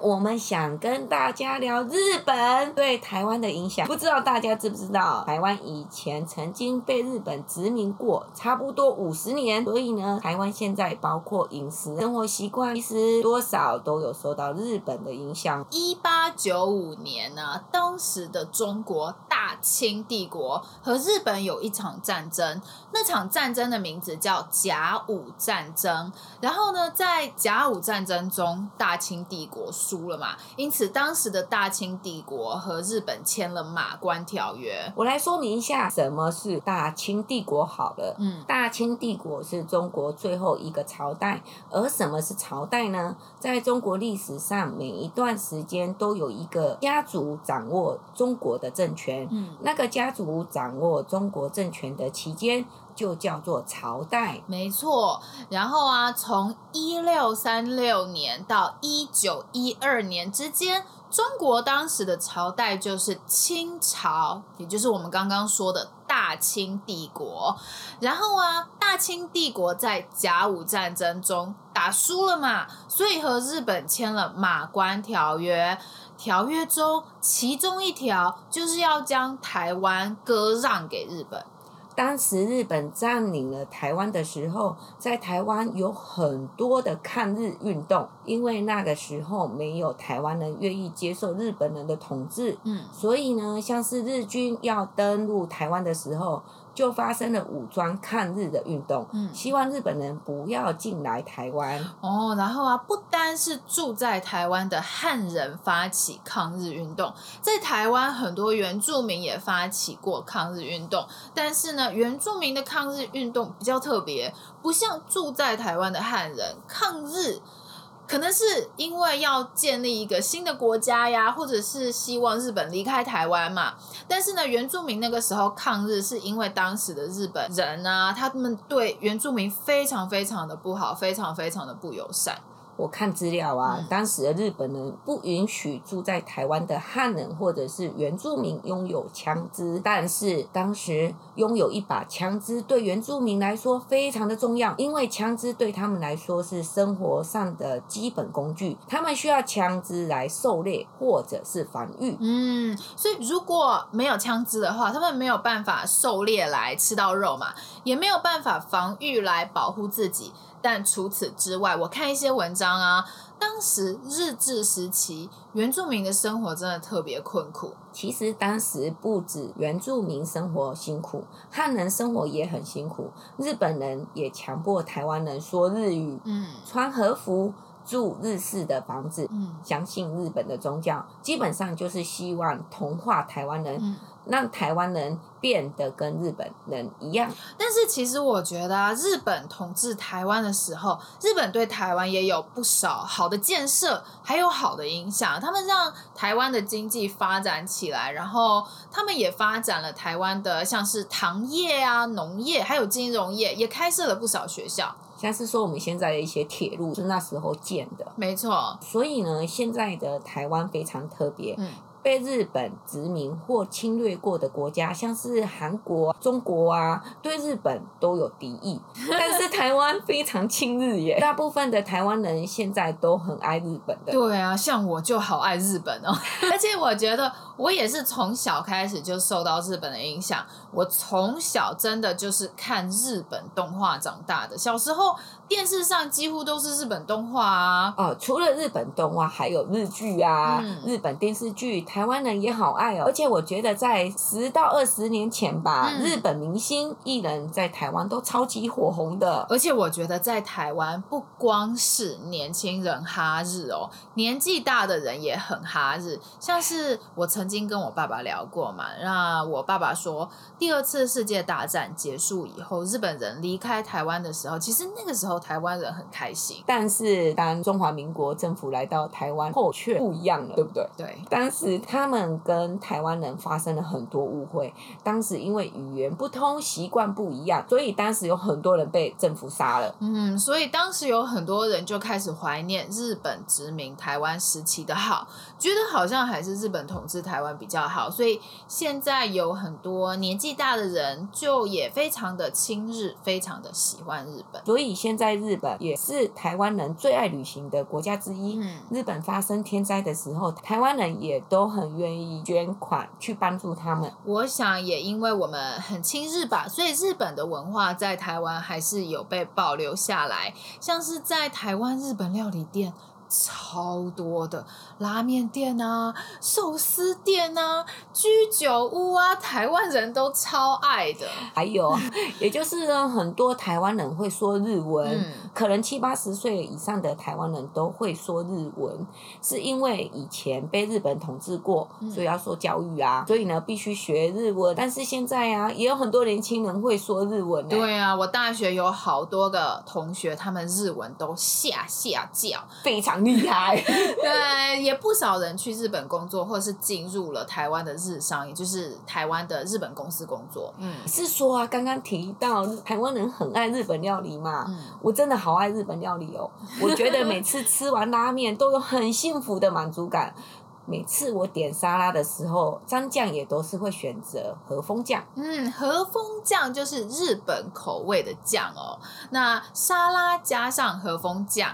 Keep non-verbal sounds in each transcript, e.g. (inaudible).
我们想跟大家聊日本对台湾的影响。不知道大家知不知道，台湾以前曾经被日本殖民过，差不多五十年。所以呢，台湾现在包括饮食、生活习惯，其实多少都有受到日本的影响。一八九五年呢、当时的中国大清帝国和日本有一场战争，那场战争的名字叫甲午战争。然后呢，在甲午战争中，大清帝国国输了嘛，因此当时的大清帝国和日本签了马关条约。我来说明一下什么是大清帝国好了。嗯，大清帝国是中国最后一个朝代，而什么是朝代呢？在中国历史上，每一段时间都有一个家族掌握中国的政权。嗯，那个家族掌握中国政权的期间。就叫做朝代，没错。然后啊，从一六三六年到一九一二年之间，中国当时的朝代就是清朝，也就是我们刚刚说的大清帝国。然后啊，大清帝国在甲午战争中打输了嘛，所以和日本签了马关条约。条约中，其中一条就是要将台湾割让给日本。当时日本占领了台湾的时候，在台湾有很多的抗日运动，因为那个时候没有台湾人愿意接受日本人的统治，嗯，所以呢，像是日军要登陆台湾的时候。就发生了武装抗日的运动，嗯，希望日本人不要进来台湾。哦，然后啊，不单是住在台湾的汉人发起抗日运动，在台湾很多原住民也发起过抗日运动，但是呢，原住民的抗日运动比较特别，不像住在台湾的汉人抗日。可能是因为要建立一个新的国家呀，或者是希望日本离开台湾嘛。但是呢，原住民那个时候抗日，是因为当时的日本人啊，他们对原住民非常非常的不好，非常非常的不友善。我看资料啊，嗯，当时的日本人不允许住在台湾的汉人或者是原住民拥有枪支，但是当时拥有一把枪支对原住民来说非常的重要，因为枪支对他们来说是生活上的基本工具，他们需要枪支来狩猎或者是防御。嗯，所以如果没有枪支的话，他们没有办法狩猎来吃到肉嘛，也没有办法防御来保护自己。但除此之外，我看一些文章啊，当时日治时期原住民的生活真的特别困苦。其实当时不止原住民生活辛苦，汉人生活也很辛苦。日本人也强迫台湾人说日语，嗯，穿和服，住日式的房子，嗯，相信日本的宗教，基本上就是希望同化台湾人。嗯让台湾人变得跟日本人一样，但是其实我觉得啊，日本统治台湾的时候，日本对台湾也有不少好的建设，还有好的影响。他们让台湾的经济发展起来，然后他们也发展了台湾的像是糖业啊、农业，还有金融业，也开设了不少学校。像是说我们现在的一些铁路是那时候建的，没错。所以呢，现在的台湾非常特别。嗯。被日本殖民或侵略过的国家，像是韩国、中国啊，对日本都有敌意。(laughs) 但是台湾非常亲日耶，大部分的台湾人现在都很爱日本的。对啊，像我就好爱日本哦，(laughs) 而且我觉得我也是从小开始就受到日本的影响。我从小真的就是看日本动画长大的，小时候电视上几乎都是日本动画啊。哦，除了日本动画，还有日剧啊，嗯、日本电视剧。台湾人也好爱哦，而且我觉得在十到二十年前吧，嗯、日本明星艺人在台湾都超级火红的。而且我觉得在台湾不光是年轻人哈日哦，年纪大的人也很哈日。像是我曾经跟我爸爸聊过嘛，那我爸爸说，第二次世界大战结束以后，日本人离开台湾的时候，其实那个时候台湾人很开心。但是当中华民国政府来到台湾后，却不一样了，对不对？对，当时。他们跟台湾人发生了很多误会。当时因为语言不通、习惯不一样，所以当时有很多人被政府杀了。嗯，所以当时有很多人就开始怀念日本殖民台湾时期的好，觉得好像还是日本统治台湾比较好。所以现在有很多年纪大的人就也非常的亲日，非常的喜欢日本。所以现在日本也是台湾人最爱旅行的国家之一。嗯，日本发生天灾的时候，台湾人也都很愿意捐款去帮助他们。我想也因为我们很亲日吧，所以日本的文化在台湾还是有被保留下来，像是在台湾日本料理店。超多的拉面店啊、寿司店啊、居酒屋啊，台湾人都超爱的。还有，(laughs) 也就是呢，很多台湾人会说日文，嗯、可能七八十岁以上的台湾人都会说日文，是因为以前被日本统治过，所以要说教育啊，所以呢必须学日文。但是现在啊，也有很多年轻人会说日文。对啊，我大学有好多个同学，他们日文都下下叫，非常。厉害，(laughs) 对，也不少人去日本工作，或者是进入了台湾的日商，也就是台湾的日本公司工作。嗯，是说啊，刚刚提到台湾人很爱日本料理嘛，嗯，我真的好爱日本料理哦。(laughs) 我觉得每次吃完拉面都有很幸福的满足感。每次我点沙拉的时候，蘸酱也都是会选择和风酱。嗯，和风酱就是日本口味的酱哦。那沙拉加上和风酱。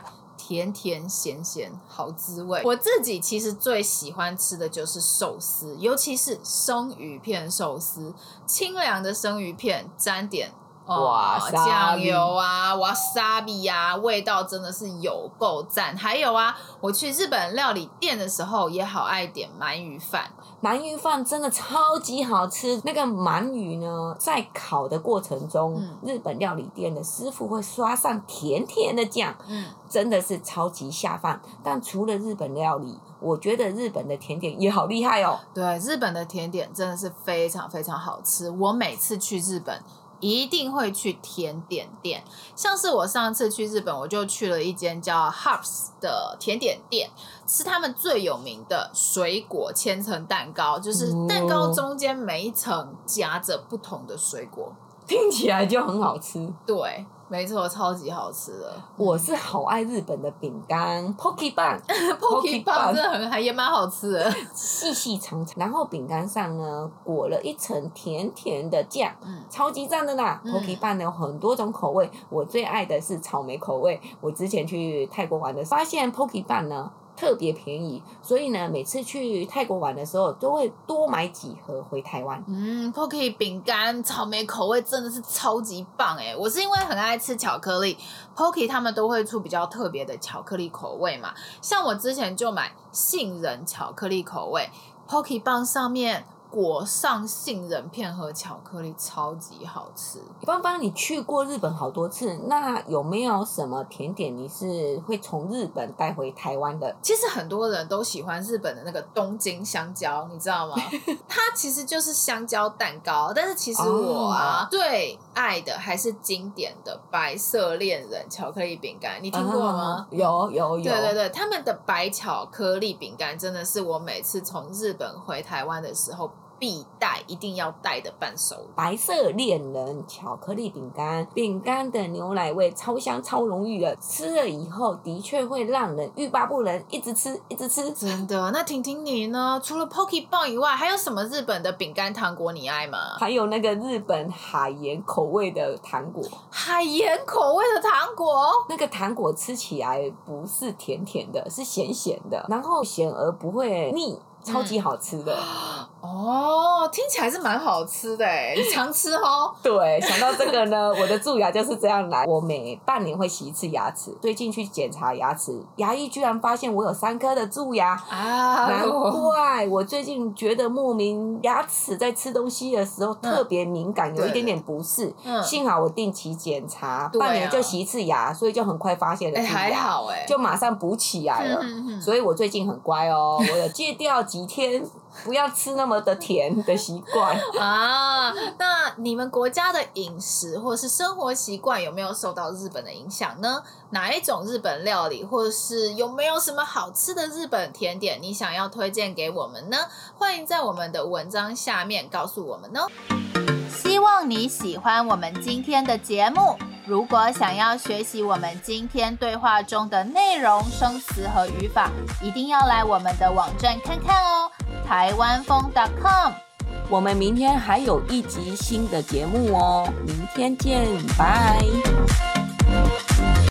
甜甜咸咸好滋味。我自己其实最喜欢吃的就是寿司，尤其是生鱼片寿司，清凉的生鱼片沾点哇酱油啊，哇沙比啊，味道真的是有够赞。还有啊，我去日本料理店的时候也好爱点鳗鱼饭。鳗鱼饭真的超级好吃，那个鳗鱼呢，在烤的过程中，嗯、日本料理店的师傅会刷上甜甜的酱，嗯，真的是超级下饭。但除了日本料理，我觉得日本的甜点也好厉害哦。对，日本的甜点真的是非常非常好吃。我每次去日本，一定会去甜点店，像是我上次去日本，我就去了一间叫 Hops 的甜点店，吃他们最有名的水果千层蛋糕，就是蛋糕中间每一层夹着不同的水果，听起来就很好吃。对。没错，超级好吃的。(laughs) 我是好爱日本的饼干，Pocky 棒，(laughs) Pocky 棒真的很还也蛮好吃的，(laughs) 细细长长。然后饼干上呢裹了一层甜甜的酱，嗯，超级赞的啦。Pocky 棒呢有很多种口味，我最爱的是草莓口味。我之前去泰国玩的发现 Pocky 棒呢。特别便宜，所以呢，每次去泰国玩的时候，都会多买几盒回台湾。嗯，Pocky 饼干草莓口味真的是超级棒诶，我是因为很爱吃巧克力，Pocky 他们都会出比较特别的巧克力口味嘛。像我之前就买杏仁巧克力口味，Pocky 棒上面。裹上杏仁片和巧克力，超级好吃。芳芳，你去过日本好多次，那有没有什么甜点你是会从日本带回台湾的？其实很多人都喜欢日本的那个东京香蕉，你知道吗？(laughs) 它其实就是香蕉蛋糕，但是其实我啊最爱的还是经典的白色恋人巧克力饼干，你听过吗？有有有。对对对，他们的白巧克力饼干真的是我每次从日本回台湾的时候。必带，一定要带的伴手。白色恋人巧克力饼干，饼干的牛奶味超香超浓郁的，吃了以后的确会让人欲罢不能，一直吃一直吃。真的？那婷婷你呢？除了 Pocky 棒以外，还有什么日本的饼干糖果你爱吗？还有那个日本海盐口味的糖果。海盐口味的糖果？那个糖果吃起来不是甜甜的，是咸咸的，然后咸而不会腻。超级好吃的、嗯、(gasps) (laughs) 哦，听起来是蛮好吃的哎，你常吃哦。(laughs) 对，想到这个呢，我的蛀牙就是这样来。我每半年会洗一次牙齿，最近去检查牙齿，牙医居然发现我有三颗的蛀牙啊！难怪我最近觉得莫名牙齿在吃东西的时候特别敏感，嗯、有一点点不适。嗯，幸好我定期检查，半年就洗一次牙，所以就很快发现了蛀牙，还好哎，就马上补起来了。所以我最近很乖哦，我有戒掉。几天不要吃那么的甜的习惯 (laughs) 啊。那你们国家的饮食或是生活习惯有没有受到日本的影响呢？哪一种日本料理，或是有没有什么好吃的日本甜点，你想要推荐给我们呢？欢迎在我们的文章下面告诉我们哦。希望你喜欢我们今天的节目。如果想要学习我们今天对话中的内容、生词和语法，一定要来我们的网站看看哦，台湾风 .com。我们明天还有一集新的节目哦，明天见，拜。